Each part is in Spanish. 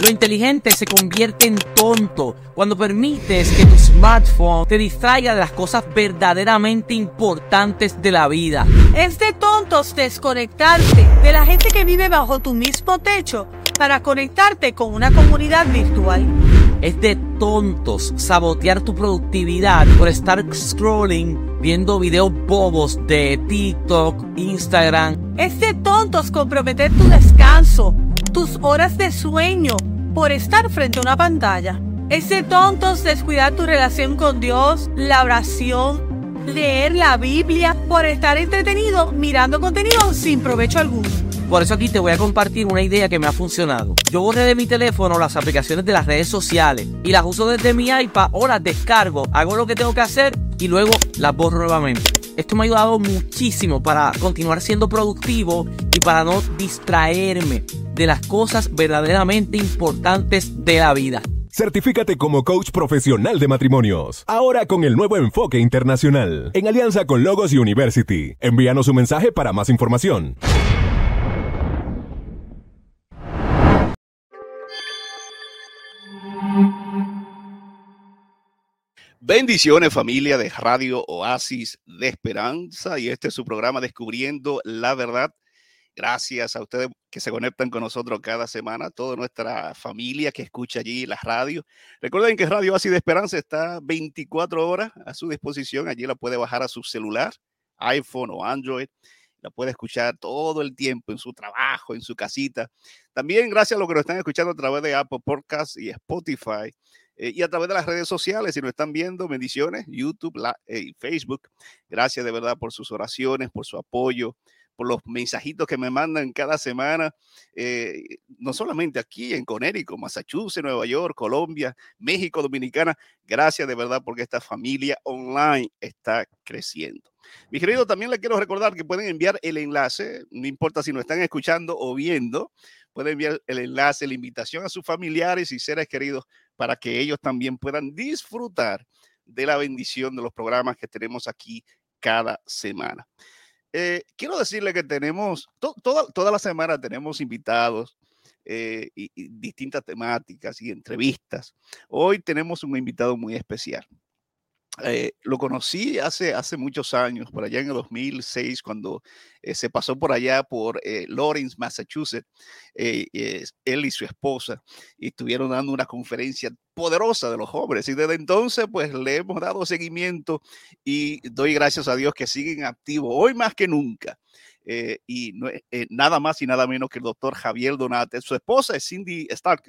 Lo inteligente se convierte en tonto cuando permites que tu smartphone te distraiga de las cosas verdaderamente importantes de la vida. Es de tontos desconectarte de la gente que vive bajo tu mismo techo para conectarte con una comunidad virtual. Es de tontos sabotear tu productividad por estar scrolling viendo videos bobos de TikTok, Instagram. Es de tontos comprometer tu descanso, tus horas de sueño por estar frente a una pantalla. Es de tontos descuidar tu relación con Dios, la oración, leer la Biblia por estar entretenido mirando contenido sin provecho alguno. Por eso aquí te voy a compartir una idea que me ha funcionado. Yo borré de mi teléfono las aplicaciones de las redes sociales y las uso desde mi iPad o las descargo, hago lo que tengo que hacer y luego las borro nuevamente. Esto me ha ayudado muchísimo para continuar siendo productivo y para no distraerme de las cosas verdaderamente importantes de la vida. Certifícate como coach profesional de matrimonios. Ahora con el nuevo enfoque internacional. En alianza con Logos University. Envíanos un mensaje para más información. Bendiciones familia de Radio Oasis de Esperanza y este es su programa Descubriendo la Verdad. Gracias a ustedes que se conectan con nosotros cada semana, toda nuestra familia que escucha allí la radio. Recuerden que Radio Oasis de Esperanza está 24 horas a su disposición. Allí la puede bajar a su celular, iPhone o Android. La puede escuchar todo el tiempo en su trabajo, en su casita. También gracias a los que nos están escuchando a través de Apple Podcasts y Spotify eh, y a través de las redes sociales. Si nos están viendo, bendiciones, YouTube eh, y Facebook. Gracias de verdad por sus oraciones, por su apoyo, por los mensajitos que me mandan cada semana, eh, no solamente aquí en Conérico, Massachusetts, Nueva York, Colombia, México, Dominicana. Gracias de verdad porque esta familia online está creciendo. Mi querido, también le quiero recordar que pueden enviar el enlace, no importa si nos están escuchando o viendo, pueden enviar el enlace, la invitación a sus familiares y seres queridos para que ellos también puedan disfrutar de la bendición de los programas que tenemos aquí cada semana. Eh, quiero decirle que tenemos, toda, toda la semana tenemos invitados eh, y, distintas temáticas y entrevistas. Hoy tenemos un invitado muy especial. Eh, lo conocí hace, hace muchos años, por allá en el 2006, cuando eh, se pasó por allá por eh, Lawrence, Massachusetts, él y su esposa, estuvieron dando una conferencia poderosa de los jóvenes. Y desde entonces, pues le hemos dado seguimiento y doy gracias a Dios que siguen activos, hoy más que nunca. y nada más y nada menos que el doctor Javier Donate. Su esposa es Cindy Stark.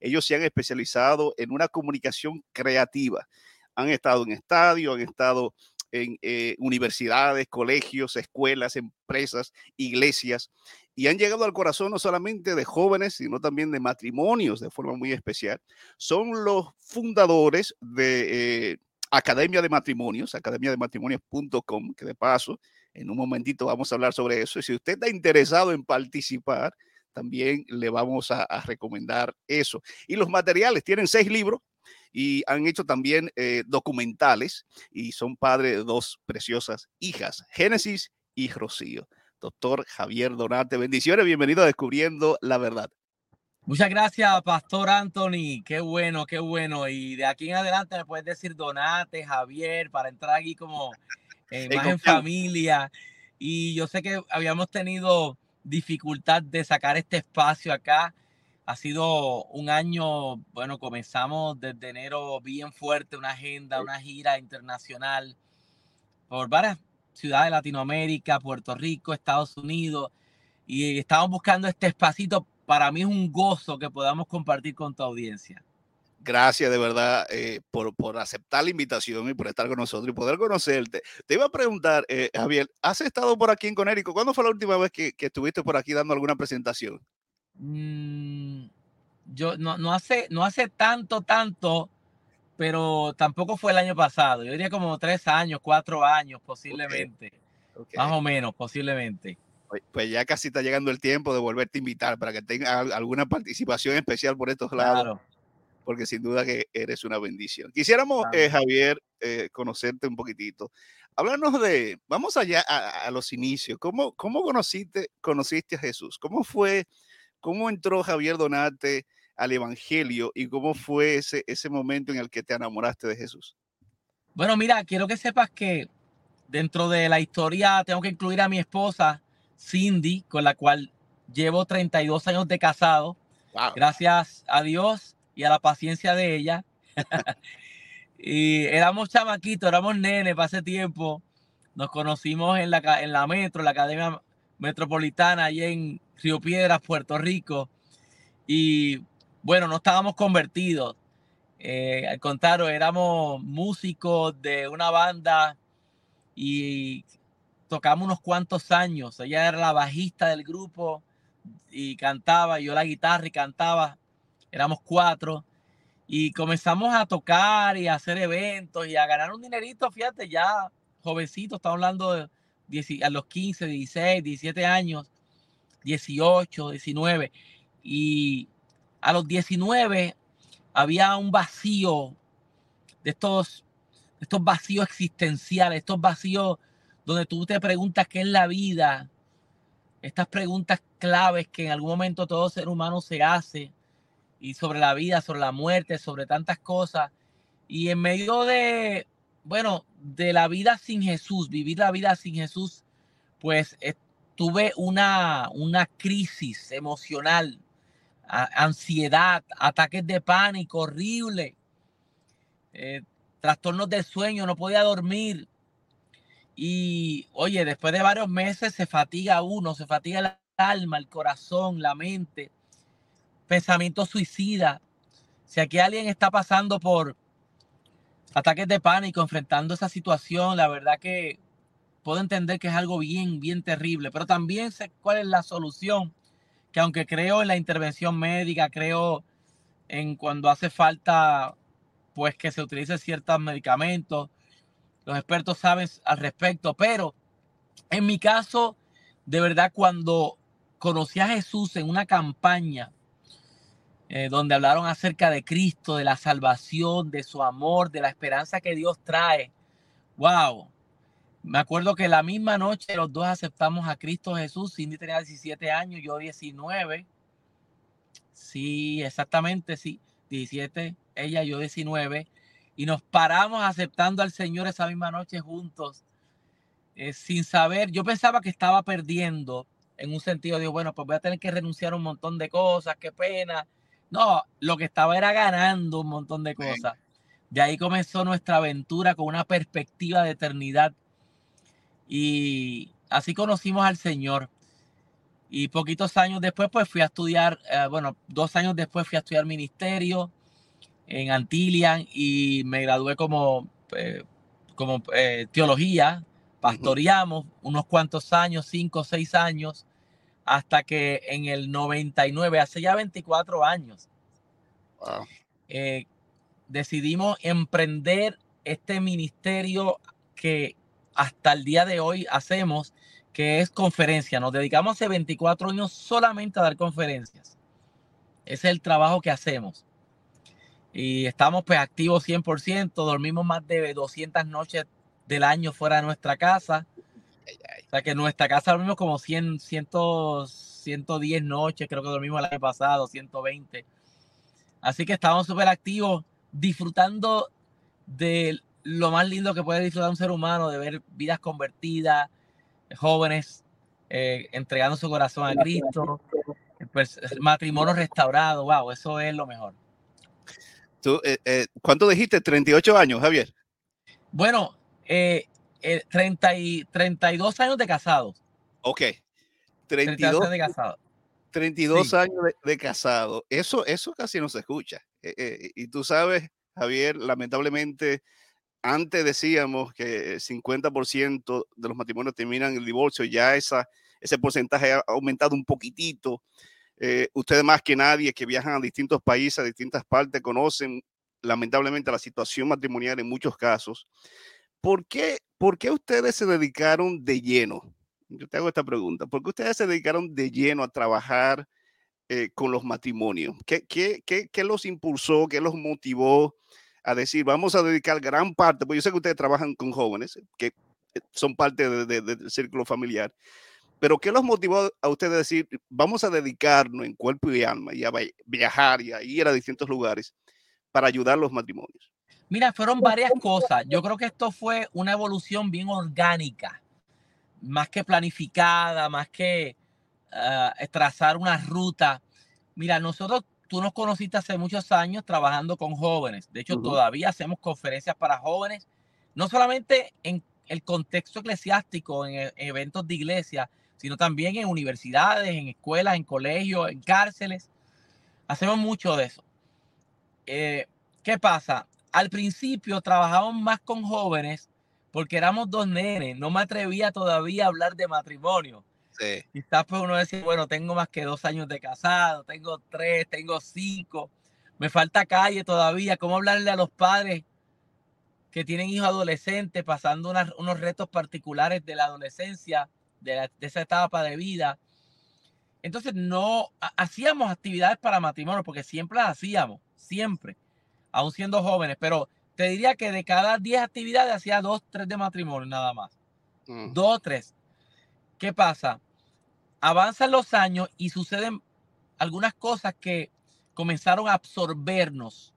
Ellos se han especializado en una comunicación creativa han estado en estadios, han estado en eh, universidades, colegios, escuelas, empresas, iglesias, y han llegado al corazón no solamente de jóvenes, sino también de matrimonios de forma muy especial. Son los fundadores de eh, Academia de Matrimonios, academiadematrimonios.com, que de paso, en un momentito vamos a hablar sobre eso. Y si usted está interesado en participar, también le vamos a recomendar eso. Y los materiales, tienen seis libros, y han hecho también eh, documentales y son padres de dos preciosas hijas, Génesis y Rocío. Doctor Javier Donate, bendiciones, bienvenido a Descubriendo la Verdad. Muchas gracias, Pastor Anthony. Qué bueno, qué bueno. Y de aquí en adelante me puedes decir Donate, Javier, para entrar aquí como eh, más en familia. Y yo sé que habíamos tenido dificultad de sacar este espacio acá ha sido un año, bueno, comenzamos desde enero bien fuerte, una agenda, una gira internacional por varias ciudades de Latinoamérica, Puerto Rico, Estados Unidos, y estamos buscando este espacito. Para mí es un gozo que podamos compartir con tu audiencia. Gracias de verdad eh, por, por, aceptar la invitación y por estar con nosotros y poder conocerte. Te iba a preguntar, eh, Javier, ¿has estado por aquí en Conérico? ¿Cuándo fue la última vez que, que estuviste por aquí dando alguna presentación? Mm, yo no, no, hace, no hace tanto, tanto, pero tampoco fue el año pasado. Yo diría como tres años, cuatro años posiblemente. Más o menos, posiblemente. Pues, ya casi está llegando el tiempo de volverte a invitar para que tenga alguna participación especial por estos lados. Porque sin duda que eres una bendición. Quisiéramos, eh, Javier, eh, conocerte un poquitito. Háblanos de, vamos allá a, a, los inicios. ¿Cómo, cómo conociste, conociste a Jesús? ¿Cómo fue ¿Cómo entró Javier Donate al Evangelio y cómo fue ese, ese momento en el que te enamoraste de Jesús? Bueno, mira, quiero que sepas que dentro de la historia tengo que incluir a mi esposa, Cindy, con la cual llevo 32 años de casado. Gracias a Dios y a la paciencia de ella. y éramos chamaquitos, éramos nenes para ese tiempo. Nos conocimos en la, en la metro, la Academia Metropolitana, allí en Río Piedras, Puerto Rico. Y bueno, no estábamos convertidos. Eh, al contrario, éramos músicos de una banda y tocamos unos cuantos años. Ella era la bajista del grupo y cantaba, yo la guitarra y cantaba. Éramos cuatro y comenzamos a tocar y a hacer eventos y a ganar un dinerito, fíjate, ya jovencito, estamos hablando de a los 15, 16, 17 años, 18, 19. Y a los 19 había un vacío de estos, estos vacíos existenciales, estos vacíos donde tú te preguntas qué es la vida, estas preguntas claves que en algún momento todo ser humano se hace, y sobre la vida, sobre la muerte, sobre tantas cosas. Y en medio de, bueno, de la vida sin Jesús, vivir la vida sin Jesús, pues eh, tuve una, una crisis emocional, ansiedad, ataques de pánico horrible, eh, trastornos de sueño, no podía dormir. Y oye, después de varios meses se fatiga uno, se fatiga el alma, el corazón, la mente, pensamiento suicida. Si aquí alguien está pasando por ataques de pánico, enfrentando esa situación, la verdad que puedo entender que es algo bien, bien terrible, pero también sé cuál es la solución, que aunque creo en la intervención médica, creo en cuando hace falta, pues que se utilicen ciertos medicamentos, los expertos saben al respecto, pero en mi caso, de verdad, cuando conocí a Jesús en una campaña eh, donde hablaron acerca de Cristo, de la salvación, de su amor, de la esperanza que Dios trae, wow, me acuerdo que la misma noche los dos aceptamos a Cristo Jesús. Cindy tenía 17 años, yo 19. Sí, exactamente, sí. 17, ella, yo 19. Y nos paramos aceptando al Señor esa misma noche juntos, eh, sin saber. Yo pensaba que estaba perdiendo en un sentido de, bueno, pues voy a tener que renunciar a un montón de cosas, qué pena. No, lo que estaba era ganando un montón de cosas. De ahí comenzó nuestra aventura con una perspectiva de eternidad y así conocimos al Señor. Y poquitos años después, pues fui a estudiar, eh, bueno, dos años después fui a estudiar ministerio en Antillian y me gradué como, eh, como eh, teología. Pastoreamos unos cuantos años, cinco o seis años, hasta que en el 99, hace ya 24 años, decidimos emprender este ministerio que hasta el día de hoy hacemos, que es conferencia. Nos dedicamos hace 24 años solamente a dar conferencias. Ese es el trabajo que hacemos. Y estamos pues activos 100%, dormimos más de 200 noches del año fuera de nuestra casa. O sea que en nuestra casa dormimos como 100, 100, 110 noches, creo que dormimos el año pasado, 120. Así que estamos súper activos, disfrutando del lo más lindo que puede disfrutar un ser humano de ver vidas convertidas, jóvenes eh, entregando su corazón a Cristo, pues, matrimonio restaurado, wow, eso es lo mejor. ¿Tú, eh, eh, ¿Cuánto dijiste? 38 años, Javier. Bueno, 30 y, 32 años de casados. Ok. 32 años de casado. 32 años de, de, casado. Eso, eso casi no se escucha. y tú sabes, Javier, lamentablemente antes decíamos que 50% de los matrimonios terminan en el divorcio, ya esa, ese porcentaje ha aumentado un poquitito. Eh, ustedes más que nadie que viajan a distintos países, a distintas partes, conocen lamentablemente la situación matrimonial en muchos casos. ¿Por qué, ¿Por qué ustedes se dedicaron de lleno? Yo te hago esta pregunta. ¿Por qué ustedes se dedicaron de lleno a trabajar eh, con los matrimonios? ¿Qué, qué, qué, los impulsó? ¿Qué los motivó? a decir, vamos a dedicar gran parte, porque yo sé que ustedes trabajan con jóvenes que eh, son parte del círculo familiar, Pero ¿qué los motivó a ustedes a decir, vamos a dedicarnos en cuerpo y alma y a viajar y a ir a distintos lugares para ayudar a los matrimonios? Mira, fueron varias cosas. Yo creo que esto fue una evolución bien orgánica, más que planificada, más que uh, trazar una ruta. Mira, nosotros, tú nos conociste hace muchos años trabajando con jóvenes. De hecho, todavía hacemos conferencias para jóvenes, no solamente en el contexto eclesiástico, en, eventos de iglesia, sino también en universidades, en escuelas, en colegios, en cárceles. Hacemos mucho de eso. Eh, ¿Qué pasa? Al principio trabajamos más con jóvenes porque éramos dos nenes. No me atrevía todavía a hablar de matrimonio. Sí. Quizás pues uno decía, bueno, tengo más que dos años de casado, tengo tres, tengo cinco, me falta calle todavía. ¿Cómo hablarle a los padres que tienen hijos adolescentes pasando unos retos particulares de la adolescencia, de, esa etapa de vida. Entonces no hacíamos actividades para matrimonio, porque siempre las hacíamos, siempre, aún siendo jóvenes, pero te diría que de cada 10 actividades hacía dos, tres de matrimonio nada más. Mm. Dos o tres. ¿Qué pasa? Avanzan los años y suceden algunas cosas que comenzaron a absorbernos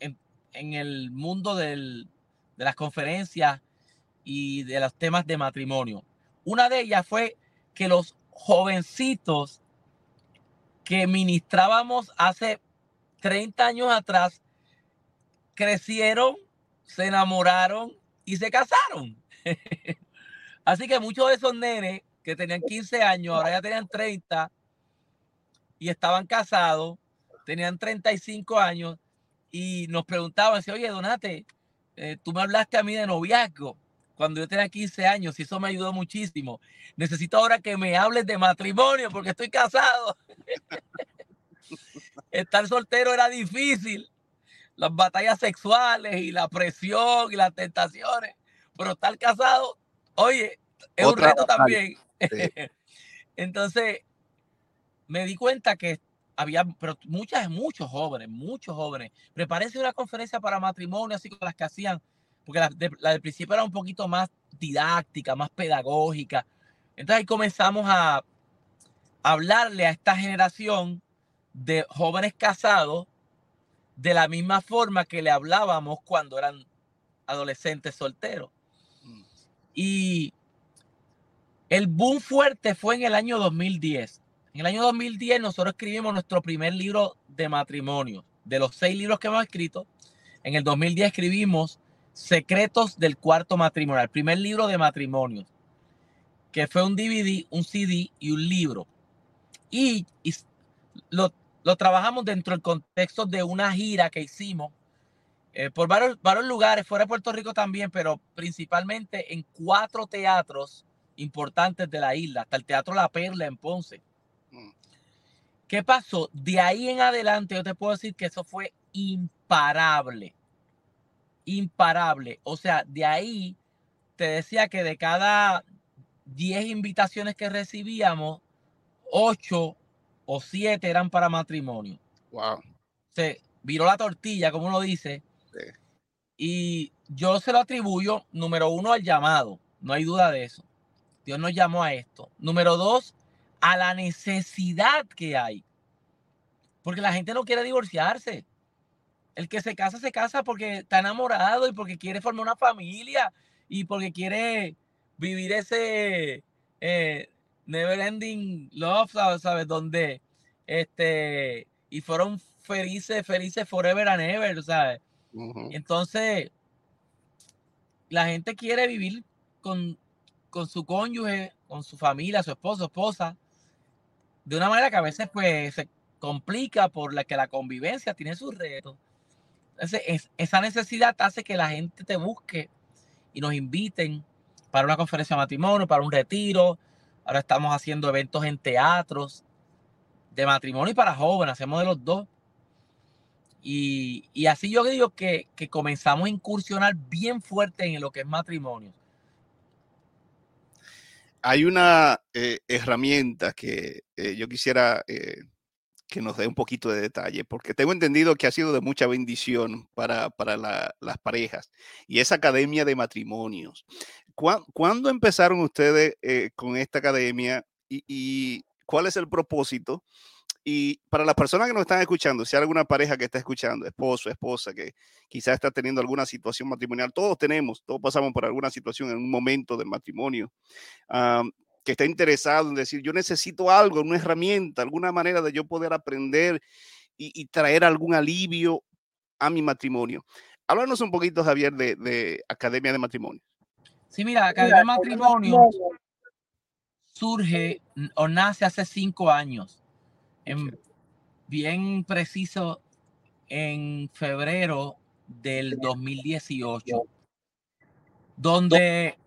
en el mundo del, de las conferencias y de los temas de matrimonio. Una de ellas fue que los jovencitos que ministrábamos hace 30 años atrás crecieron, se enamoraron y se casaron. Así que muchos de esos nenes que tenían 15 años, ahora ya tenían 30 y estaban casados, tenían 35 años y nos preguntaban, oye, Donate, eh, tú me hablaste a mí de noviazgo cuando yo tenía 15 años y eso me ayudó muchísimo. Necesito ahora que me hables de matrimonio porque estoy casado. Estar soltero era difícil. Las batallas sexuales y la presión y las tentaciones. Pero estar casado, oye, es un reto también. Entonces, me di cuenta que había pero muchas, muchos jóvenes, muchos jóvenes. Prepárense una conferencia para matrimonio, así como las que hacían, porque la, la del principio era un poquito más didáctica, más pedagógica. Entonces ahí comenzamos a hablarle a esta generación de jóvenes casados de la misma forma que le hablábamos cuando eran adolescentes solteros. Mm. Y el boom fuerte fue en el año 2010. En el año 2010 nosotros escribimos nuestro primer libro de matrimonio. De los seis libros que hemos escrito, en el 2010 escribimos Secretos del Cuarto Matrimonio, el primer libro de matrimonio, que fue un DVD, un CD y un libro. Y, lo, trabajamos dentro del contexto de una gira que hicimos eh, por varios, varios lugares, fuera de Puerto Rico también, pero principalmente en cuatro teatros importantes de la isla, hasta el Teatro La Perla en Ponce. ¿Qué pasó? De ahí en adelante yo te puedo decir que eso fue imparable. Imparable. O sea, de ahí te decía que de cada 10 invitaciones que recibíamos, 8 o 7 eran para matrimonio. Wow. Se viró la tortilla, como uno dice. Y yo se lo atribuyo, número uno, al llamado. No hay duda de eso. Dios nos llamó a esto. Número dos, a la necesidad que hay. Porque la gente no quiere divorciarse. El que se casa, se casa porque está enamorado y porque quiere formar una familia y porque quiere vivir ese eh, never ending love, ¿sabes? Donde este, y fueron felices, felices forever and ever, ¿sabes? Entonces, la gente quiere vivir con, con su cónyuge, con su familia, su esposo, esposa, de una manera que a veces pues se complica por la que la convivencia tiene sus retos. Entonces, esa necesidad hace que la gente te busque y nos inviten para una conferencia de matrimonio, para un retiro. Ahora estamos haciendo eventos en teatros de matrimonio y para jóvenes, hacemos de los dos. Y, y así yo digo que, que, comenzamos a incursionar bien fuerte en lo que es matrimonio hay una eh, herramienta que eh, yo quisiera eh, que nos dé un poquito de detalle, porque tengo entendido que ha sido de mucha bendición para, para las parejas y esa academia de matrimonios. ¿Cuándo, empezaron ustedes eh, con esta academia y, cuál es el propósito? Y para las personas que nos están escuchando, si hay alguna pareja que está escuchando, esposo, esposa, que quizás está teniendo alguna situación matrimonial, todos tenemos, todos pasamos por alguna situación en un momento del matrimonio, que está interesado en decir, yo necesito algo, una herramienta, alguna manera de yo poder aprender y, traer algún alivio a mi matrimonio. Háblanos un poquito, Javier, de, Academia de Matrimonio. Sí, mira, Academia de Matrimonio surge o nace hace cinco años en, bien preciso en febrero del 2018, donde,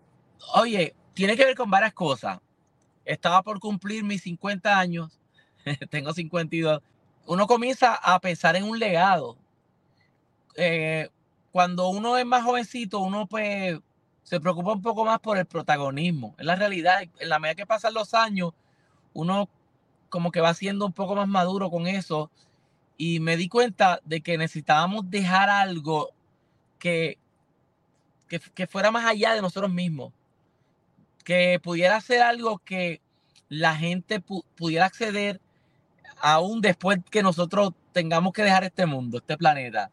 oye, tiene que ver con varias cosas. Estaba por cumplir mis 50 años, tengo 52. Uno comienza a pensar en un legado. Eh, cuando uno es más jovencito, uno pues se preocupa un poco más por el protagonismo. En la realidad, en la medida que pasan los años, uno como que va siendo un poco más maduro con eso y me di cuenta de que necesitábamos dejar algo que, que, fuera más allá de nosotros mismos, que pudiera ser algo que la gente pudiera acceder aún después que nosotros tengamos que dejar este mundo, este planeta.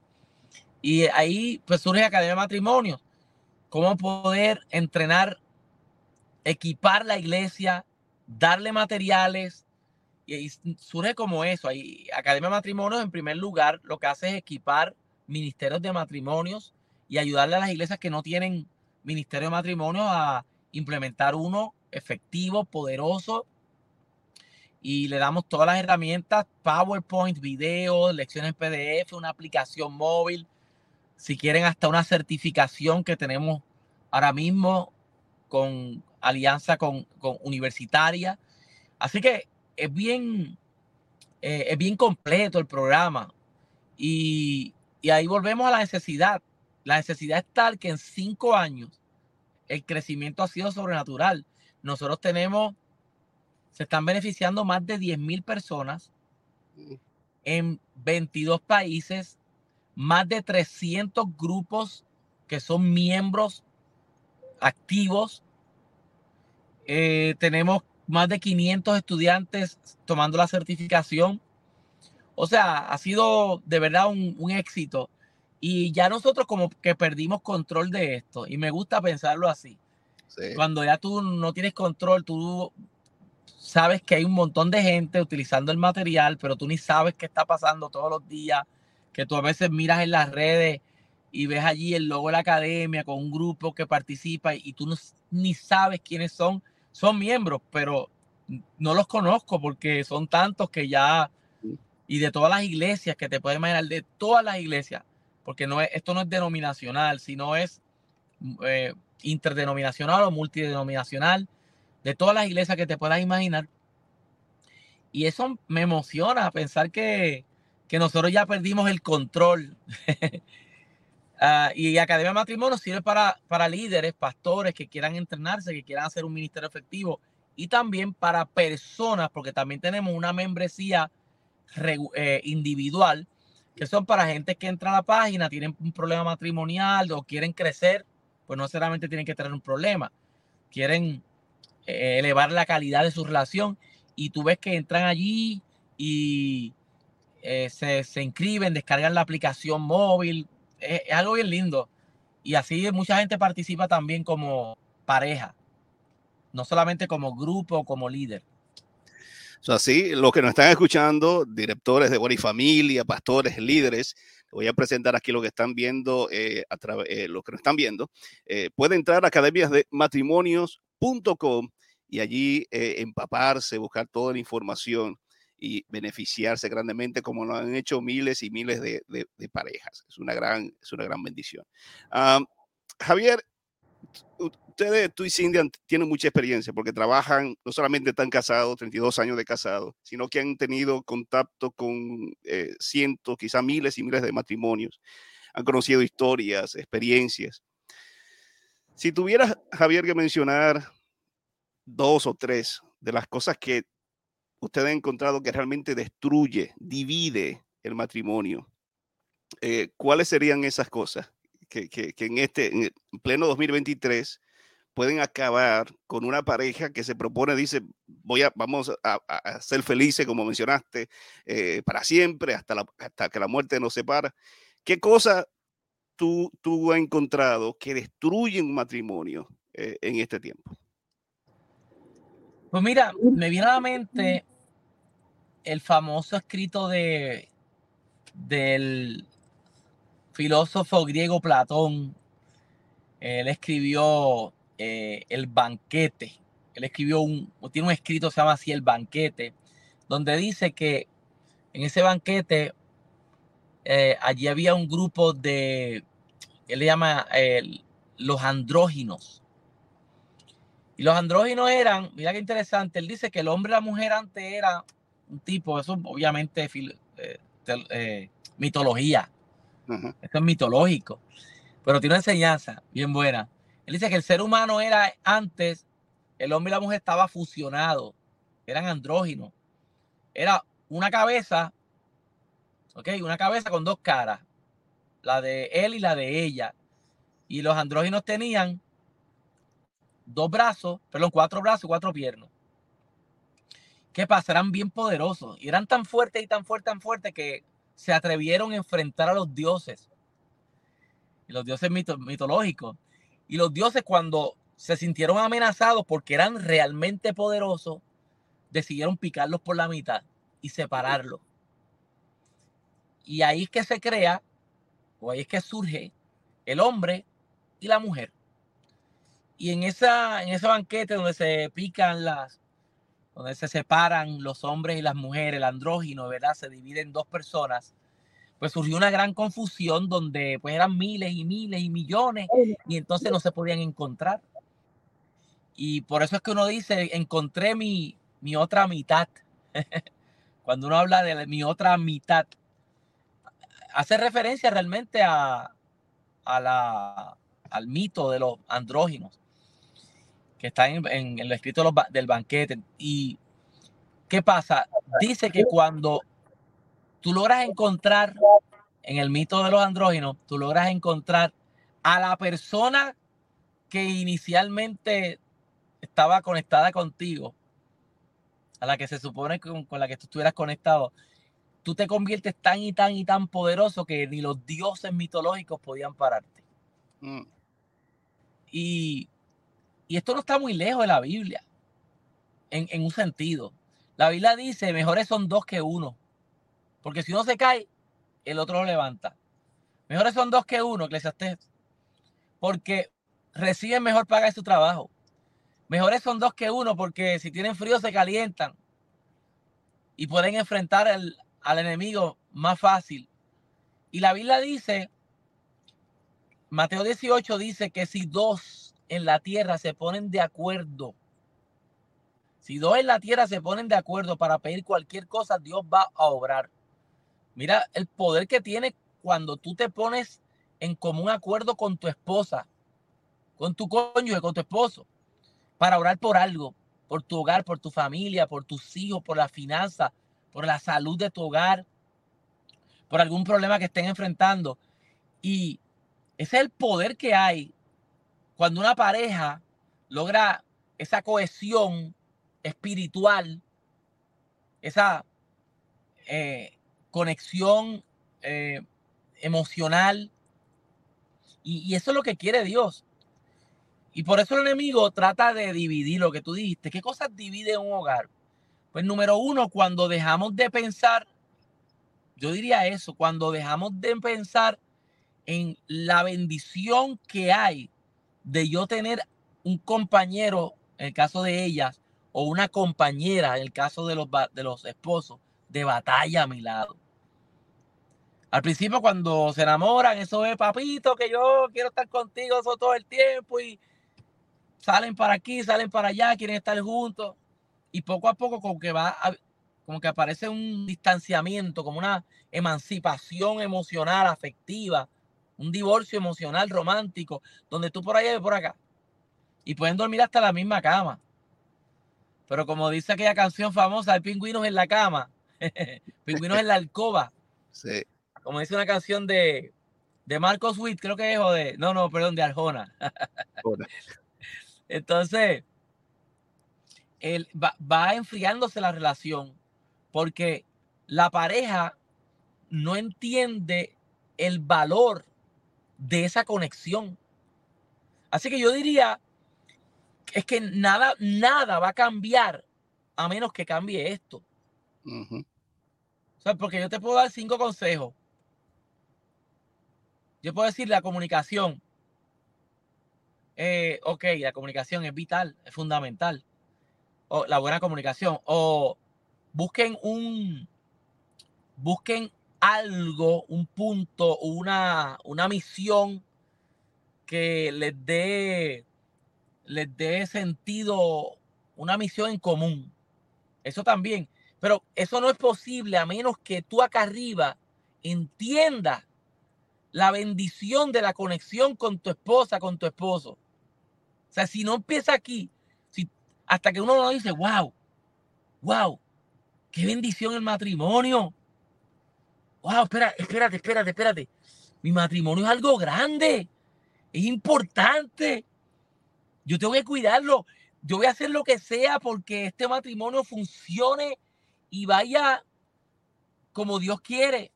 Y ahí pues surge Academia de Matrimonio, cómo poder entrenar, equipar la iglesia, darle materiales, y, surge como eso. Ahí, Academia de Matrimonios, en primer lugar, lo que hace es equipar ministerios de matrimonios y ayudarle a las iglesias que no tienen ministerio de matrimonios a implementar uno efectivo, poderoso. Y le damos todas las herramientas, PowerPoint, videos, lecciones PDF, una aplicación móvil. Si quieren hasta una certificación que tenemos ahora mismo con alianza con, con universitaria. Así que es bien, eh, es bien completo el programa. Y, ahí volvemos a la necesidad. La necesidad es tal que en cinco años el crecimiento ha sido sobrenatural. Nosotros tenemos, se están beneficiando más de 10 mil personas en 22 países, más de 300 grupos que son miembros activos. Eh, tenemos más de 500 estudiantes tomando la certificación. O sea, ha sido de verdad un, éxito. Y ya nosotros como que perdimos control de esto. Y me gusta pensarlo así. Cuando ya tú no tienes control, tú sabes que hay un montón de gente utilizando el material, pero tú ni sabes qué está pasando todos los días, que tú a veces miras en las redes y ves allí el logo de la academia con un grupo que participa y tú ni sabes quiénes son son miembros, pero no los conozco porque son tantos que ya, y de todas las iglesias que te puedes imaginar, de todas las iglesias, porque no es, esto no es denominacional, sino es eh, interdenominacional o multidenominacional, de todas las iglesias que te puedas imaginar. Y eso me emociona pensar que, que nosotros ya perdimos el control. Ah, y Academia de Matrimonio sirve para, para líderes, pastores que quieran entrenarse, que quieran hacer un ministerio efectivo y también para personas, porque también tenemos una membresía eh, individual, que son para gente que entra a la página, tienen un problema matrimonial o quieren crecer, pues no necesariamente tienen que tener un problema, quieren eh, elevar la calidad de su relación y tú ves que entran allí y eh, se, se inscriben, descargan la aplicación móvil, es, algo bien lindo. Y así mucha gente participa también como pareja, no solamente como grupo, como líder. así, los que nos están escuchando, directores de Familia, pastores, líderes, voy a presentar aquí lo que están viendo, eh, a eh, los que nos están viendo. Eh, puede entrar a academiasdematrimonios.com y allí empaparse, buscar toda la información y beneficiarse grandemente como lo han hecho miles y miles de, parejas. Es una gran, es una gran bendición. Javier, ustedes, tú y Cindy tienen mucha experiencia porque trabajan, no solamente están casados, 32 años de casados, sino que han tenido contacto con eh, cientos, quizá miles y miles de matrimonios. Han conocido historias, experiencias. Si tuvieras, Javier, que mencionar dos o tres de las cosas que ustedes han encontrado que realmente destruye, divide el matrimonio. Eh, ¿Cuáles serían esas cosas que, en este en pleno 2023 pueden acabar con una pareja que se propone, dice, voy a, vamos a, ser felices, como mencionaste, eh, para siempre, hasta, hasta que la muerte nos separa? ¿Qué cosa tú, tú has encontrado que destruyen un matrimonio eh, en este tiempo? Pues mira, me viene a la mente el famoso escrito de del filósofo griego Platón. Él escribió eh, El banquete. Él escribió un, tiene un escrito se llama así El banquete, donde dice que en ese banquete eh, allí había un grupo de, él le llama los andróginos. Y los andróginos eran, mira qué interesante, él dice que el hombre y la mujer antes era un tipo, eso obviamente eh, eh, mitología, esto es mitológico, pero tiene una enseñanza bien buena. Él dice que el ser humano era antes, el hombre y la mujer estaba fusionado, eran andróginos, era una cabeza, ok, una cabeza con dos caras, la de él y la de ella, y los andróginos tenían dos brazos, perdón, cuatro brazos y cuatro piernas. ¿Qué pasa? Eran bien poderosos y eran tan fuertes y tan fuertes, tan fuertes que se atrevieron a enfrentar a los dioses. Y los dioses mitológicos. Y los dioses cuando se sintieron amenazados porque eran realmente poderosos, decidieron picarlos por la mitad y separarlos. Y ahí es que se crea, o ahí es que surge el hombre y la mujer. Y en, esa, en ese banquete donde se pican las, donde se separan los hombres y las mujeres, el andrógino, ¿verdad? Se divide en dos personas. Pues surgió una gran confusión donde pues eran miles y miles y millones y entonces no se podían encontrar. Y por eso es que uno dice, encontré mi, mi otra mitad. Cuando uno habla de mi otra mitad, hace referencia realmente a, a la, al mito de los andróginos que está en, en, el escrito del banquete. ¿Y qué pasa? Dice que cuando tú logras encontrar en el mito de los andróginos, tú logras encontrar a la persona que inicialmente estaba conectada contigo, a la que se supone con, con la que tú estuvieras conectado, tú te conviertes tan y tan y tan poderoso que ni los dioses mitológicos podían pararte. Mm. Y y esto no está muy lejos de la Biblia, en, un sentido. La Biblia dice, mejores son dos que uno. Porque si uno se cae, el otro lo levanta. Mejores son dos que uno, Eclesiastés. Porque reciben mejor paga de su trabajo. Mejores son dos que uno porque si tienen frío se calientan y pueden enfrentar al enemigo más fácil. Y la Biblia dice, Mateo 18 dice que si dos en la tierra se ponen de acuerdo, si dos en la tierra se ponen de acuerdo para pedir cualquier cosa, Dios va a obrar. Mira el poder que tiene cuando tú te pones en común acuerdo con tu esposa, con tu cónyuge, con tu esposo, para orar por algo, por tu hogar, por tu familia, por tus hijos, por la finanza, por la salud de tu hogar, por algún problema que estén enfrentando. Y ese es el poder que hay cuando una pareja logra esa cohesión espiritual, esa eh, conexión eh, emocional, y, eso es lo que quiere Dios. Y por eso el enemigo trata de dividir lo que tú dijiste. ¿Qué cosas divide un hogar? Pues número uno, cuando dejamos de pensar, yo diría eso, cuando dejamos de pensar en la bendición que hay de yo tener un compañero, en el caso de ellas, o una compañera, en el caso de los, de los esposos, de batalla a mi lado. Al principio cuando se enamoran, eso es papito, que yo quiero estar contigo todo el tiempo y salen para aquí, salen para allá, quieren estar juntos. Y poco a poco como que va, como que aparece un distanciamiento, como una emancipación emocional, afectiva, un divorcio emocional romántico, donde tú por allá y por acá. Y pueden dormir hasta la misma cama. Pero como dice aquella canción famosa, hay pingüinos en la cama, pingüinos en la alcoba. Sí. Como dice una canción de, de Marcos Witt, creo que es, o de, no, no, perdón, de Arjona. Entonces, él va, va enfriándose la relación porque la pareja no entiende el valor de esa conexión. Así que yo diría, es que nada, nada va a cambiar a menos que cambie esto. porque yo te puedo dar cinco consejos. Yo puedo decir la comunicación. Eh, ok, la comunicación es vital, es fundamental. O la buena comunicación. O busquen un, busquen algo, un punto, una, una misión que les dé, les dé sentido, una misión en común. Eso también. Pero eso no es posible a menos que tú acá arriba entiendas la bendición de la conexión con tu esposa, con tu esposo. O sea, si no empieza aquí, si, hasta que uno no dice, wow, wow, qué bendición el matrimonio wow, espera, espérate, espérate, espérate. Mi matrimonio es algo grande, es importante. Yo tengo que cuidarlo. Yo voy a hacer lo que sea porque este matrimonio funcione y vaya como Dios quiere.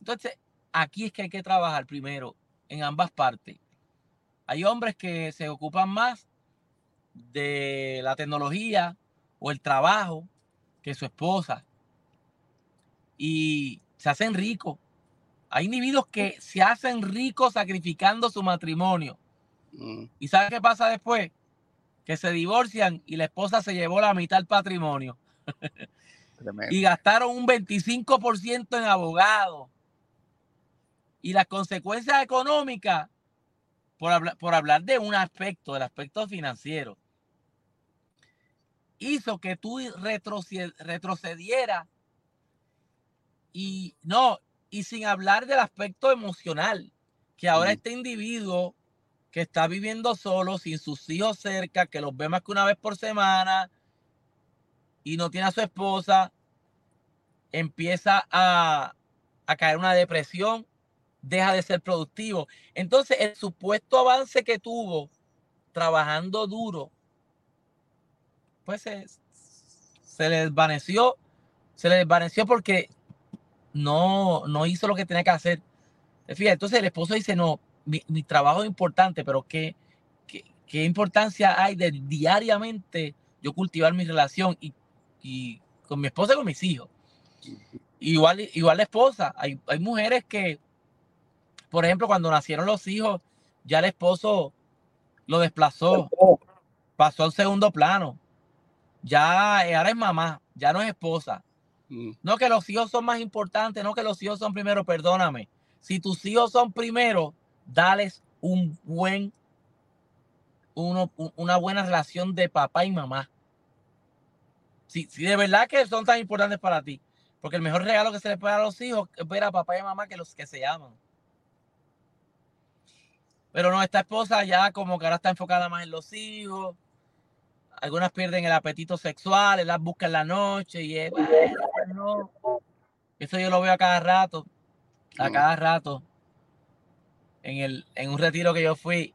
Entonces, aquí es que hay que trabajar primero en ambas partes. Hay hombres que se ocupan más de la tecnología o el trabajo que su esposa. Y se hacen ricos. Hay individuos que se hacen ricos sacrificando su matrimonio. Mm. ¿Y sabe qué pasa después? Que se divorcian y la esposa se llevó la mitad del patrimonio. y gastaron un 25% en abogados. Y las consecuencias económicas, por hablar, por hablar de un aspecto, del aspecto financiero, hizo que tú retrocedieras y no, y sin hablar del aspecto emocional, que ahora este individuo que está viviendo solo, sin sus hijos cerca, que los ve más que una vez por semana y no tiene a su esposa, empieza a, a caer una depresión, deja de ser productivo. Entonces, el supuesto avance que tuvo trabajando duro, pues se, se le desvaneció, se le desvaneció porque no, no hizo lo que tenía que hacer. Fíjate, entonces el esposo dice, no, mi, trabajo es importante, pero ¿qué, qué, importancia hay de diariamente yo cultivar mi relación y, y con mi esposa y con mis hijos? Igual, igual la esposa, hay, hay mujeres que, por ejemplo, cuando nacieron los hijos, ya el esposo lo desplazó, pasó al segundo plano. Ya ahora es mamá, ya no es esposa. Mm. No que los hijos son más importantes, no que los hijos son primero, perdóname. Si tus hijos son primero, dales un buen, uno, una buena relación de papá y mamá. Si, si de verdad que son tan importantes para ti, porque el mejor regalo que se le puede dar a los hijos es ver a papá y mamá que los que se aman. Pero no, esta esposa ya como que ahora está enfocada más en los hijos, algunas pierden el apetito sexual, las buscan en la noche y es, pues Eso yo lo veo a cada rato, a cada rato. En, el, en un retiro que yo fui,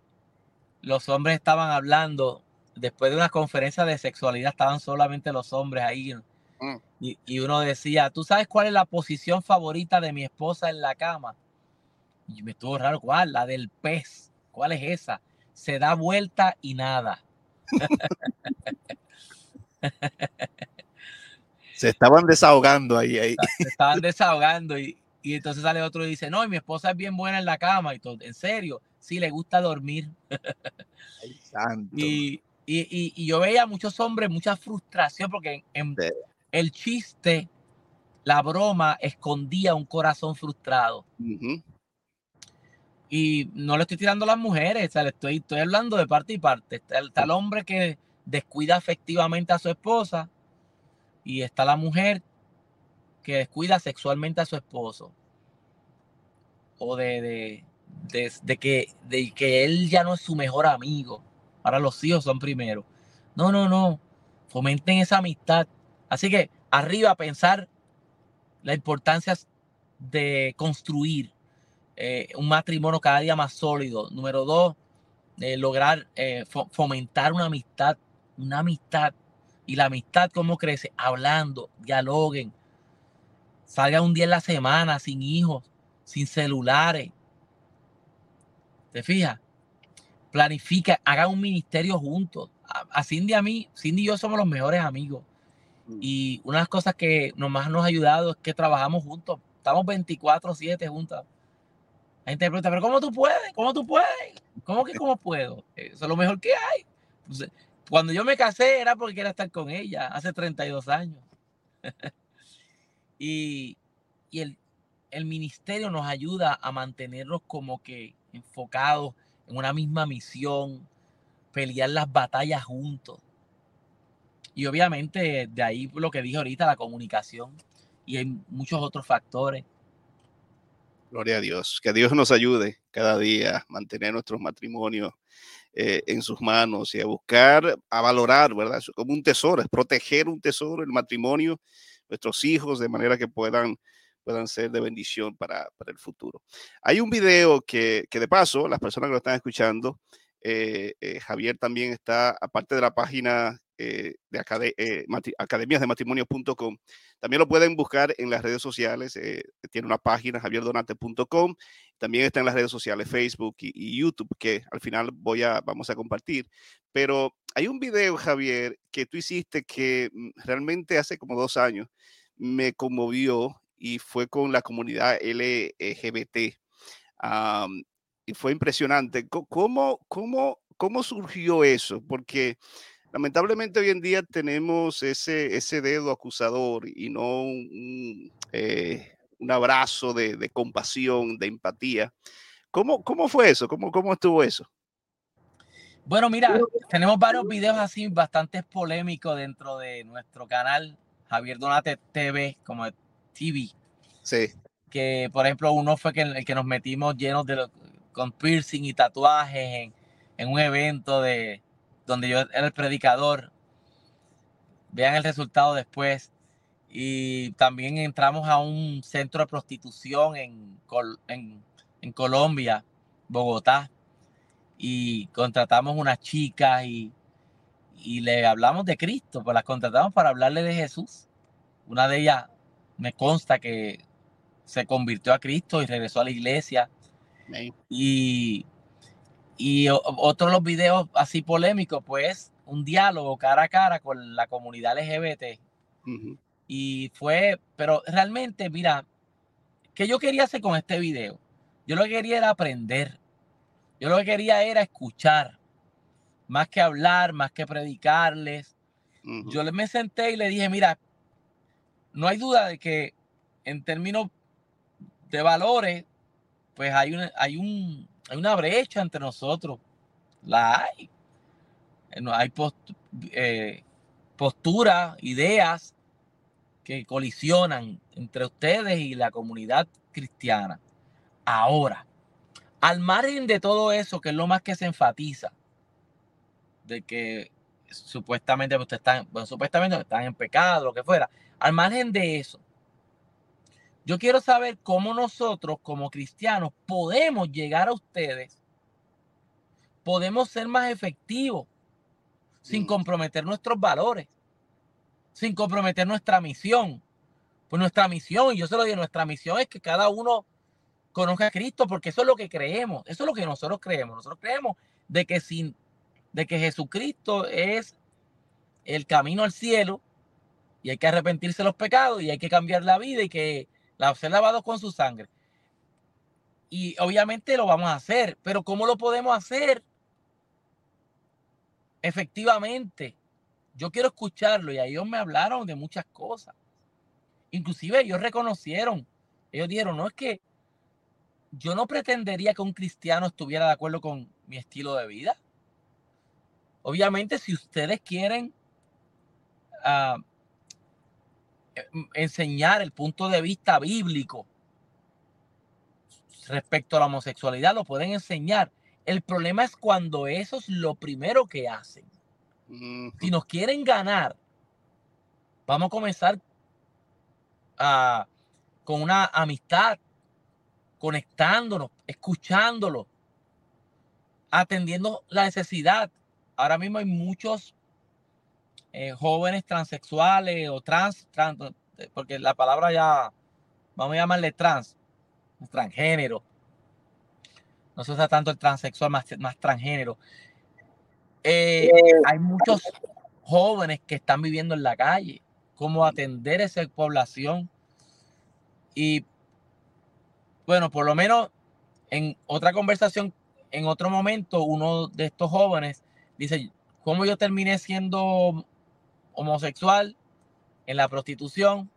los hombres estaban hablando, después de una conferencia de sexualidad, estaban solamente los hombres ahí. Mm. Y, y uno decía, ¿tú sabes cuál es la posición favorita de mi esposa en la cama? Y me estuvo raro, ¿cuál? La del pez. ¿Cuál es esa? Se da vuelta y nada. Se estaban desahogando ahí. ahí. Se estaban desahogando y, entonces sale otro y dice, no, y mi esposa es bien buena en la cama y todo. En serio, sí le gusta dormir. Y, yo veía muchos hombres, mucha frustración porque en, el chiste, la broma escondía un corazón frustrado. Y no le estoy tirando a las mujeres, le estoy, estoy hablando de parte y parte. Está, el hombre que descuida afectivamente a su esposa y está la mujer que descuida sexualmente a su esposo. O de, de, que, de que él ya no es su mejor amigo. Ahora los hijos son primero. No, no, no. Fomenten esa amistad. Así que arriba pensar la importancia de construir eh, un matrimonio cada día más sólido. Número dos, lograr eh, fomentar una amistad, una amistad. Y la amistad, ¿cómo crece? Hablando, dialoguen. Salga un día en la semana sin hijos, sin celulares. ¿Te fijas? Planifica, haga un ministerio juntos. A, Cindy a mí, Cindy y yo somos los mejores amigos. Mm. Y una de las cosas que más nos ha ayudado es que trabajamos juntos. Estamos 24-7 juntos. Gente pregunta, pero ¿cómo tú puedes? ¿Cómo tú puedes? ¿Cómo que cómo puedo? Eso es lo mejor que hay. cuando yo me casé era porque quería estar con ella, hace 32 años. y, el, el ministerio nos ayuda a mantenernos como que enfocados en una misma misión, pelear las batallas juntos. Y obviamente de ahí lo que dije ahorita, la comunicación. Y hay muchos otros factores. Gloria a Dios. Que Dios nos ayude cada día a mantener nuestros matrimonios eh, en sus manos y a buscar, a valorar, ¿verdad? como un tesoro, es proteger un tesoro, el matrimonio, nuestros hijos, de manera que puedan, puedan ser de bendición para, para el futuro. Hay un video que, que, de paso, las personas que lo están escuchando, eh, eh, Javier también está, aparte de la página eh, de acad eh. También lo pueden buscar en las redes sociales. Eh, tiene una página, javierdonate.com. También está en las redes sociales, Facebook y, YouTube, que al final voy a, vamos a compartir. Pero hay un video, Javier, que tú hiciste que mm, realmente hace como dos años me conmovió y fue con la comunidad LGBT. y fue impresionante. ¿Cómo, cómo, ¿Cómo surgió eso? Porque lamentablemente hoy en día tenemos ese, ese dedo acusador y no un, eh, abrazo de, compasión, de empatía. ¿Cómo, cómo fue eso? ¿Cómo, ¿Cómo estuvo eso? Bueno, mira, tenemos varios videos así bastante polémicos dentro de nuestro canal Javier Donate TV, como TV. Sí. Que, por ejemplo, uno fue que, el que nos metimos llenos de con piercing y tatuajes en un evento de, donde yo era el predicador. Vean el resultado después. Y también entramos a un centro de prostitución en, en, Colombia, Bogotá. Y contratamos unas chicas y, y le hablamos de Cristo, pues las contratamos para hablarle de Jesús. Una de ellas me consta que se convirtió a Cristo y regresó a la iglesia. Y y otro de los videos así polémicos, pues, un diálogo cara a cara con la comunidad LGBT. Y fue, pero realmente, mira, ¿qué yo quería hacer con este video? Yo lo que quería era aprender. Yo lo que quería era escuchar, más que hablar, más que predicarles. Yo me senté y le dije, mira, no hay duda de que en términos de valores, pues hay, hay un, hay una brecha entre nosotros. La hay. Eh, hay eh, posturas, ideas que colisionan entre ustedes y la comunidad cristiana. Ahora, al margen de todo eso, que es lo más que se enfatiza, de que supuestamente ustedes están, supuestamente están en pecado, lo que fuera, al margen de eso, yo quiero saber cómo nosotros como cristianos podemos llegar a ustedes, podemos ser más efectivos sin mm. comprometer nuestros valores, sin comprometer nuestra misión. Pues nuestra misión, y yo se lo digo, nuestra misión es que cada uno conozca a Cristo, porque eso es lo que creemos, eso es lo que nosotros creemos. Nosotros creemos de que sin, de que Jesucristo es el camino al cielo y hay que arrepentirse de los pecados y hay que cambiar la vida y que la ser lavado con su sangre. Y obviamente lo vamos a hacer, pero ¿cómo lo podemos hacer? Efectivamente, yo quiero escucharlo y ellos me hablaron de muchas cosas. Inclusive ellos reconocieron, ellos dijeron, no es que yo no pretendería que un cristiano estuviera de acuerdo con mi estilo de vida. Obviamente, si ustedes quieren uh, enseñar el punto de vista bíblico respecto a la homosexualidad, lo pueden enseñar. El problema es cuando eso es lo primero que hacen. Si nos quieren ganar vamos a comenzar a, con una amistad, conectándonos, escuchándolo, atendiendo la necesidad. Ahora mismo hay muchos eh, jóvenes transexuales o trans, trans, porque la palabra ya, vamos a llamarle trans, transgénero. No se usa tanto el transexual, más, más transgénero. Eh, hay muchos jóvenes que están viviendo en la calle, cómo atender esa población. Y bueno, por lo menos en otra conversación, en otro momento, uno de estos jóvenes dice, ¿cómo yo terminé siendo homosexual en la prostitución,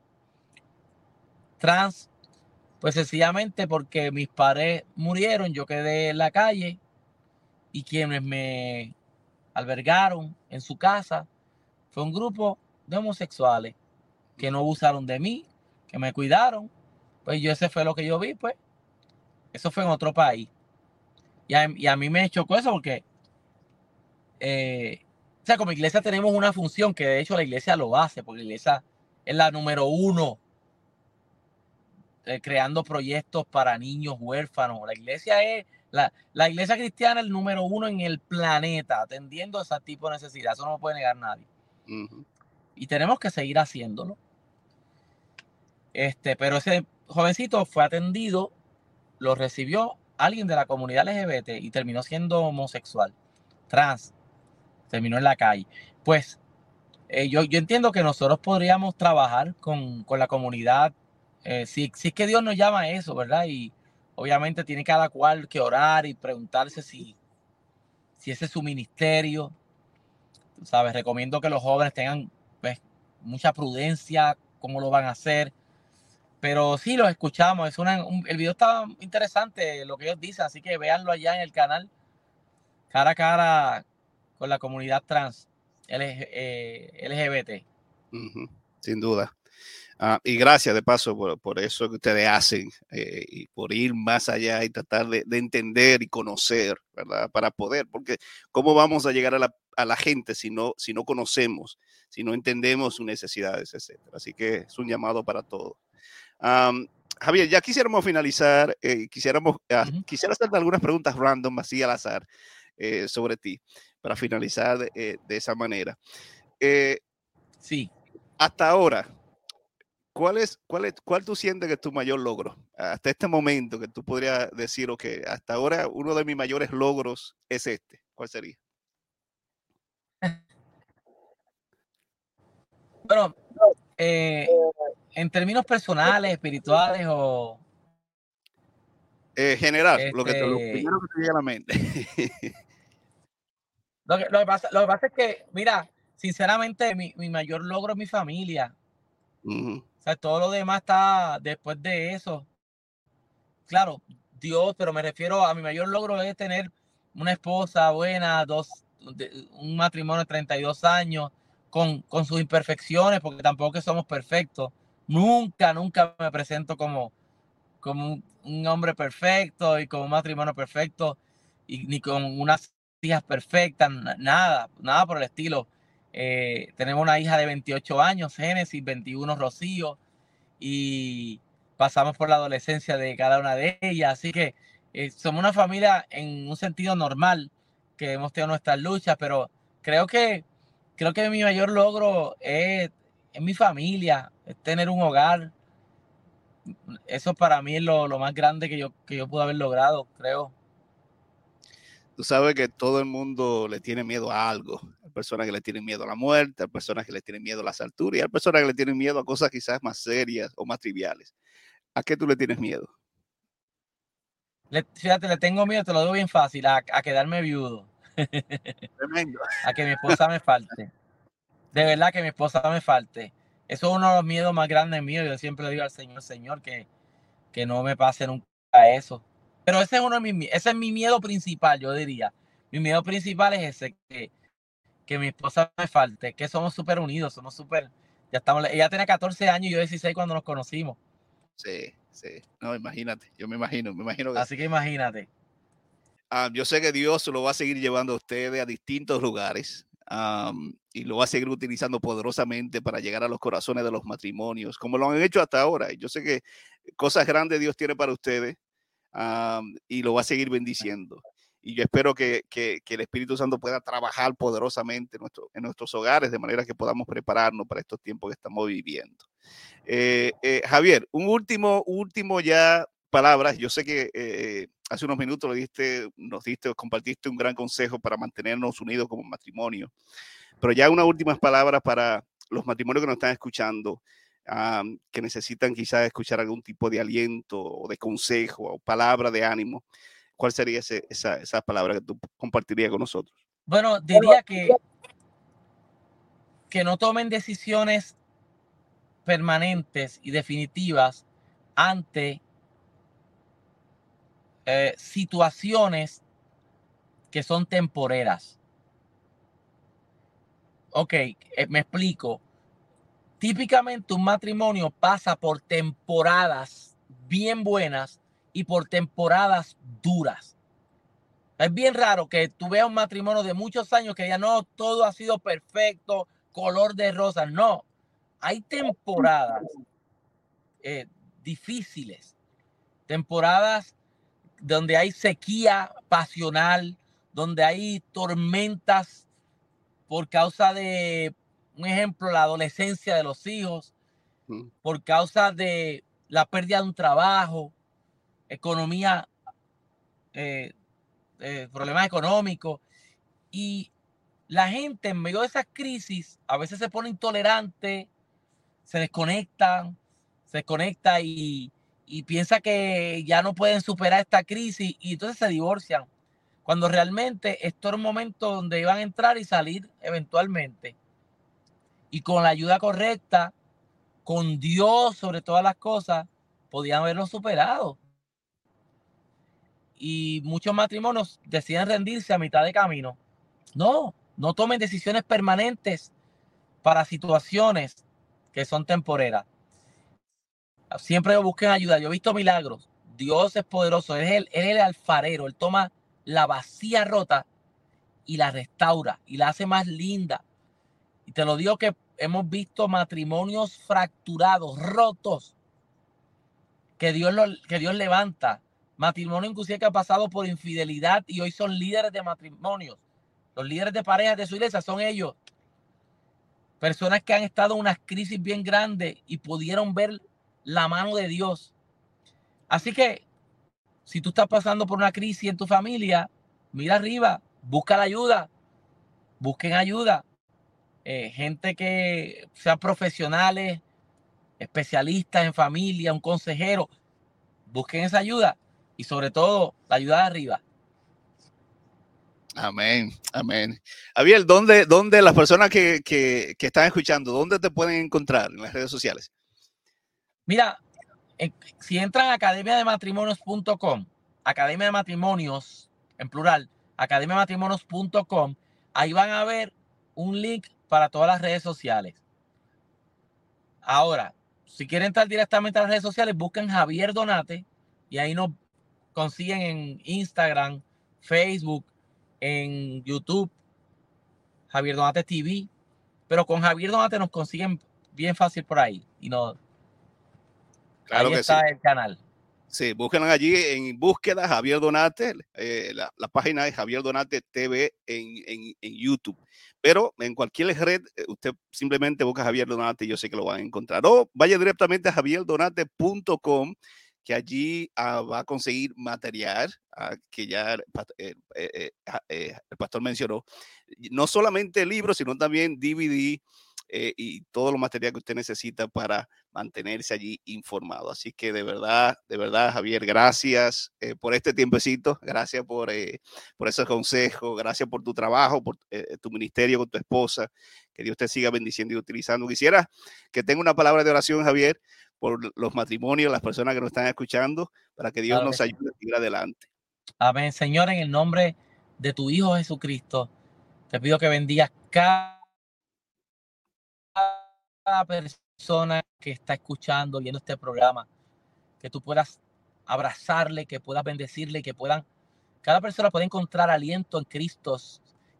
trans? Pues sencillamente porque mis padres murieron, yo quedé en la calle y quienes me albergaron en su casa fue un grupo de homosexuales que no abusaron de mí, que me cuidaron. Pues yo ese fue lo que yo vi, pues. Eso fue en otro país. Y a, mí me chocó eso porque, eh, o sea, como iglesia tenemos una función que de hecho la iglesia lo hace, porque la iglesia es la número uno eh, creando proyectos para niños huérfanos. La iglesia es la, iglesia cristiana es el número uno en el planeta, atendiendo a ese tipo de necesidad. Eso no lo puede negar nadie. Y tenemos que seguir haciéndolo. Este, pero ese jovencito fue atendido, lo recibió alguien de la comunidad LGBT y terminó siendo homosexual, trans, terminó en la calle. Pues eh, yo, yo, entiendo que nosotros podríamos trabajar con, la comunidad, eh, si, si, es que Dios nos llama a eso, ¿verdad? Y, Obviamente tiene cada cual que orar y preguntarse si, si ese es su ministerio. sabes, recomiendo que los jóvenes tengan pues, mucha prudencia, cómo lo van a hacer. Pero sí, los escuchamos. Es una, el video está interesante, lo que ellos dicen, así que véanlo allá en el canal, cara a cara con la comunidad trans LGBT. Eh, Sin duda. Ah, y gracias de paso por, eso que ustedes hacen eh, y por ir más allá y tratar de, entender y conocer, ¿verdad? Para poder, porque ¿cómo vamos a llegar a la, a la gente si no, si no conocemos, si no entendemos sus necesidades, etcétera? Así que es un llamado para todos. Javier, ya quisiéramos finalizar, eh, quisiéramos, ah, quisiera hacerte algunas preguntas random, así al azar, eh, sobre ti, para finalizar de, de esa manera. sí. Hasta ahora, ¿Cuál es, cuál es, cuál tú sientes que es tu mayor logro? Hasta este momento que tú podrías decir, ok, hasta ahora uno de mis mayores logros es este. ¿Cuál sería? Bueno, eh, en términos personales, espirituales o... Eh, general, lo, que te, lo este primero que te llega a la mente. lo, que, pasa, lo que pasa es que, mira, sinceramente, mi, mi mayor logro es mi familia. O sea, todo lo demás está después de eso. Claro, Dios, pero me refiero a mi mayor logro es tener una esposa buena, dos, un matrimonio de 32 años, con, con sus imperfecciones, porque tampoco somos perfectos. Nunca, nunca me presento como, como un, hombre perfecto y con un matrimonio perfecto, y, ni con unas hijas perfectas, nada, nada por el estilo. Eh, tenemos una hija de 28 años, Génesis, 21, Rocío, y pasamos por la adolescencia de cada una de ellas. Así que eh, somos una familia en un sentido normal, que hemos tenido nuestras luchas, pero creo que, creo que mi mayor logro es, mi familia, es tener un hogar. Eso para mí es lo, lo más grande que yo, que yo pude haber logrado, creo tú sabes que todo el mundo le tiene miedo a algo. Hay personas que le tienen miedo a la muerte, hay personas que le tienen miedo a las alturas y hay personas que le tienen miedo a cosas quizás más serias o más triviales. ¿A qué tú le tienes miedo? fíjate, le tengo miedo, te lo doy bien fácil, a, quedarme viudo. Tremendo. a que mi esposa me falte. De verdad que mi esposa me falte. Eso es uno de los miedos más grandes míos. Yo siempre le digo al Señor, Señor, que, que no me pase nunca eso. Pero ese es uno de mis, ese es mi miedo principal, yo diría. Mi miedo principal es ese, que, que mi esposa me falte, que somos súper unidos, somos súper, ya estamos, ella tiene 14 años y yo 16 cuando nos conocimos. Sí, sí, no, imagínate, yo me imagino, me imagino. Así que imagínate. Ah, yo sé que Dios lo va a seguir llevando a ustedes a distintos lugares, y lo va a seguir utilizando poderosamente para llegar a los corazones de los matrimonios, como lo han hecho hasta ahora. Yo sé que cosas grandes Dios tiene para ustedes y lo va a seguir bendiciendo. Y yo espero que, que, el Espíritu Santo pueda trabajar poderosamente en, nuestro, en, nuestros hogares de manera que podamos prepararnos para estos tiempos que estamos viviendo. Eh, eh, Javier, un último, último ya palabras. Yo sé que eh, hace unos minutos lo diste, nos diste, compartiste un gran consejo para mantenernos unidos como matrimonio. Pero ya unas últimas palabras para los matrimonios que nos están escuchando, que necesitan quizás escuchar algún tipo de aliento o de consejo o palabra de ánimo. ¿Cuál sería esa, esa palabra que tú compartirías con nosotros? Bueno, diría que, que no tomen decisiones permanentes y definitivas ante eh, situaciones que son temporeras. Ok, eh, me explico. Típicamente un matrimonio pasa por temporadas bien buenas y por temporadas duras. Es bien raro que tú veas un matrimonio de muchos años que ya no todo ha sido perfecto, color de rosa. No, hay temporadas eh, difíciles, temporadas donde hay sequía pasional, donde hay tormentas por causa de, un ejemplo, la adolescencia de los hijos, mm. por causa de la pérdida de un trabajo, economía, eh, eh, problemas económicos. Y la gente en medio de esas crisis a veces se pone intolerante, se desconectan, se desconecta y, y piensa que ya no pueden superar esta crisis y entonces se divorcian. Cuando realmente esto era un momento donde iban a entrar y salir eventualmente. Y con la ayuda correcta, con Dios sobre todas las cosas, podían haberlo superado. Y muchos matrimonios deciden rendirse a mitad de camino. No, no tomen decisiones permanentes para situaciones que son temporeras. Siempre busquen ayuda. Yo he visto milagros. Dios es poderoso. es el, es el alfarero. Él toma la vacía rota y la restaura y la hace más linda. Y te lo digo que hemos visto matrimonios fracturados, rotos, que Dios, que Dios levanta. Matrimonio inclusive que ha pasado por infidelidad y hoy son líderes de matrimonios. Los líderes de parejas de su iglesia son ellos. Personas que han estado en unas crisis bien grandes y pudieron ver la mano de Dios. Así que si tú estás pasando por una crisis en tu familia, mira arriba, busca la ayuda, busquen ayuda. Eh, gente que sean profesionales, especialistas en familia, un consejero, busquen esa ayuda y sobre todo la ayuda de arriba. Amén, amén. Javier, ¿dónde, dónde las personas que, que, que están escuchando, dónde te pueden encontrar en las redes sociales? Mira, si entran a academia de matrimonios.com, academia de matrimonios en plural, academia de matrimonios.com, ahí van a ver un link para todas las redes sociales. Ahora, si quieren entrar directamente a las redes sociales, busquen Javier Donate y ahí nos consiguen en Instagram, Facebook, en YouTube, Javier Donate TV. Pero con Javier Donate nos consiguen bien fácil por ahí y nos, Claro Ahí está el canal. Sí, búsquenlo allí en búsqueda Javier Donate, eh, la, página de Javier Donate TV en, YouTube. Pero en cualquier red, eh, usted simplemente busca Javier Donate y yo sé que lo van a encontrar. O vaya directamente a javierdonate.com, que allí ah, va a conseguir material ah, que ya eh, el pastor mencionó. No solamente libros, sino también DVD eh, y todo lo material que usted necesita para mantenerse allí informado. Así que de verdad, de verdad, Javier, gracias eh, por este tiempecito, gracias por, eh, por esos consejos, gracias por tu trabajo, por tu ministerio con tu esposa, que Dios te siga bendiciendo y utilizando. Quisiera que tenga una palabra de oración, Javier, por los matrimonios, las personas que nos están escuchando, para que Dios nos ayude a seguir adelante. Amén, Señor, en el nombre de tu Hijo Jesucristo, te pido que bendigas cada persona que está escuchando, viendo este programa, que tú puedas abrazarle, que puedas bendecirle, que puedan, cada persona pueda encontrar aliento en Cristo,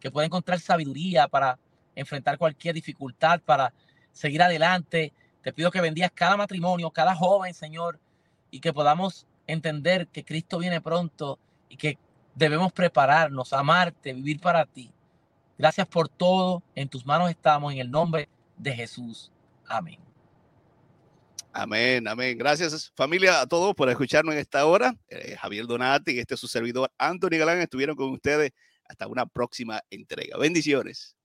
que pueda encontrar sabiduría para enfrentar cualquier dificultad, para seguir adelante. Te pido que bendigas cada matrimonio, cada joven, Señor, y que podamos entender que Cristo viene pronto y que debemos prepararnos, amarte, vivir para ti. Gracias por todo. En tus manos estamos en el nombre de Jesús. Amén. Amén, amén. Gracias familia a todos por escucharnos en esta hora. Eh, Javier Donati y este es su servidor Anthony Galán estuvieron con ustedes hasta una próxima entrega. Bendiciones.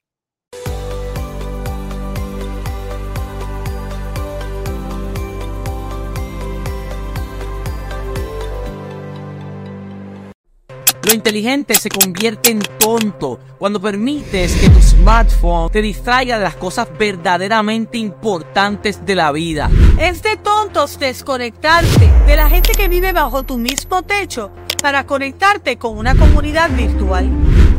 Lo inteligente se convierte en tonto cuando permites que tu smartphone te distraiga de las cosas verdaderamente importantes de la vida. Es de tontos desconectarte de la gente que vive bajo tu mismo techo para conectarte con una comunidad virtual.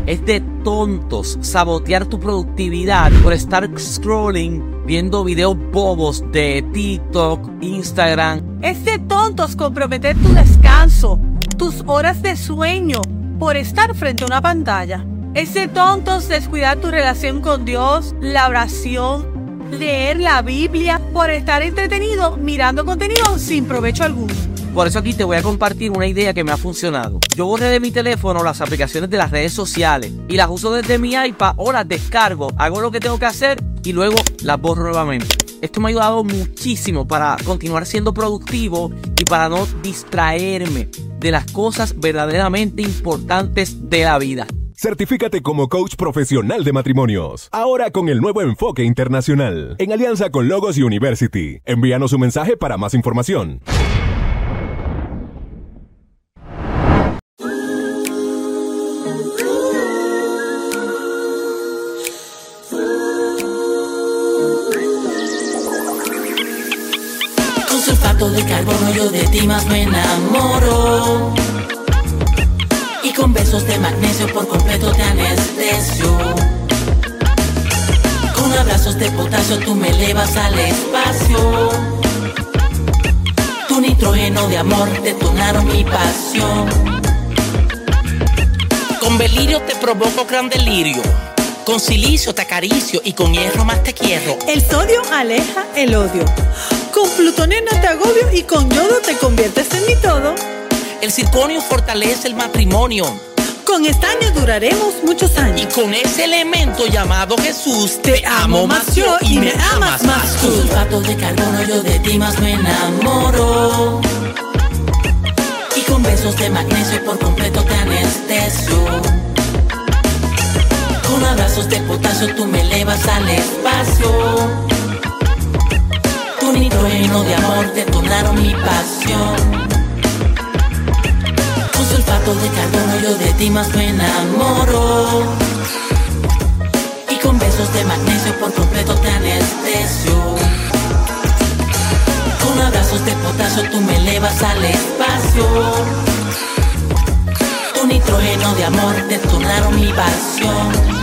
Es de tontos sabotear tu productividad por estar scrolling viendo videos bobos de TikTok, Instagram. Es de tontos comprometer tu descanso, tus horas de sueño por estar frente a una pantalla. Es de tontos descuidar tu relación con Dios, la oración, leer la Biblia por estar entretenido mirando contenido sin provecho alguno. Por eso aquí te voy a compartir una idea que me ha funcionado. Yo borré de mi teléfono las aplicaciones de las redes sociales y las uso desde mi iPad o las descargo, hago lo que tengo que hacer y luego las borro nuevamente. Esto me ha ayudado muchísimo para continuar siendo productivo y para no distraerme de las cosas verdaderamente importantes de la vida. Certifícate como coach profesional de matrimonios. Ahora con el nuevo enfoque internacional. En alianza con Logos University. Envíanos un mensaje para más información. De carbono yo de ti más me enamoro. Y con besos de magnesio por completo te anestesio Con abrazos de potasio tú me elevas al espacio. Tu nitrógeno de amor detonaron mi pasión. Con delirio te provoco gran delirio. Con silicio te acaricio y con hierro más te quiero. El sodio aleja el odio. Con plutonena te agobio y con yodo te conviertes en mi todo. El circonio fortalece el matrimonio. Con estaño duraremos muchos años. Y con ese elemento llamado Jesús, te, amo más yo y me amas más tú. Con sulfato de carbono yo de ti más me enamoro. Y con besos de magnesio por completo te anestesio. Con abrazos de potasio tú me elevas al espacio tu nitrógeno de amor detonaron mi pasión. Con sulfato de carbono yo de ti más me enamoro. Y con besos de magnesio por completo te anestesio. Con abrazos de potasio tú me elevas al espacio. Tu nitrógeno de amor detonaron mi pasión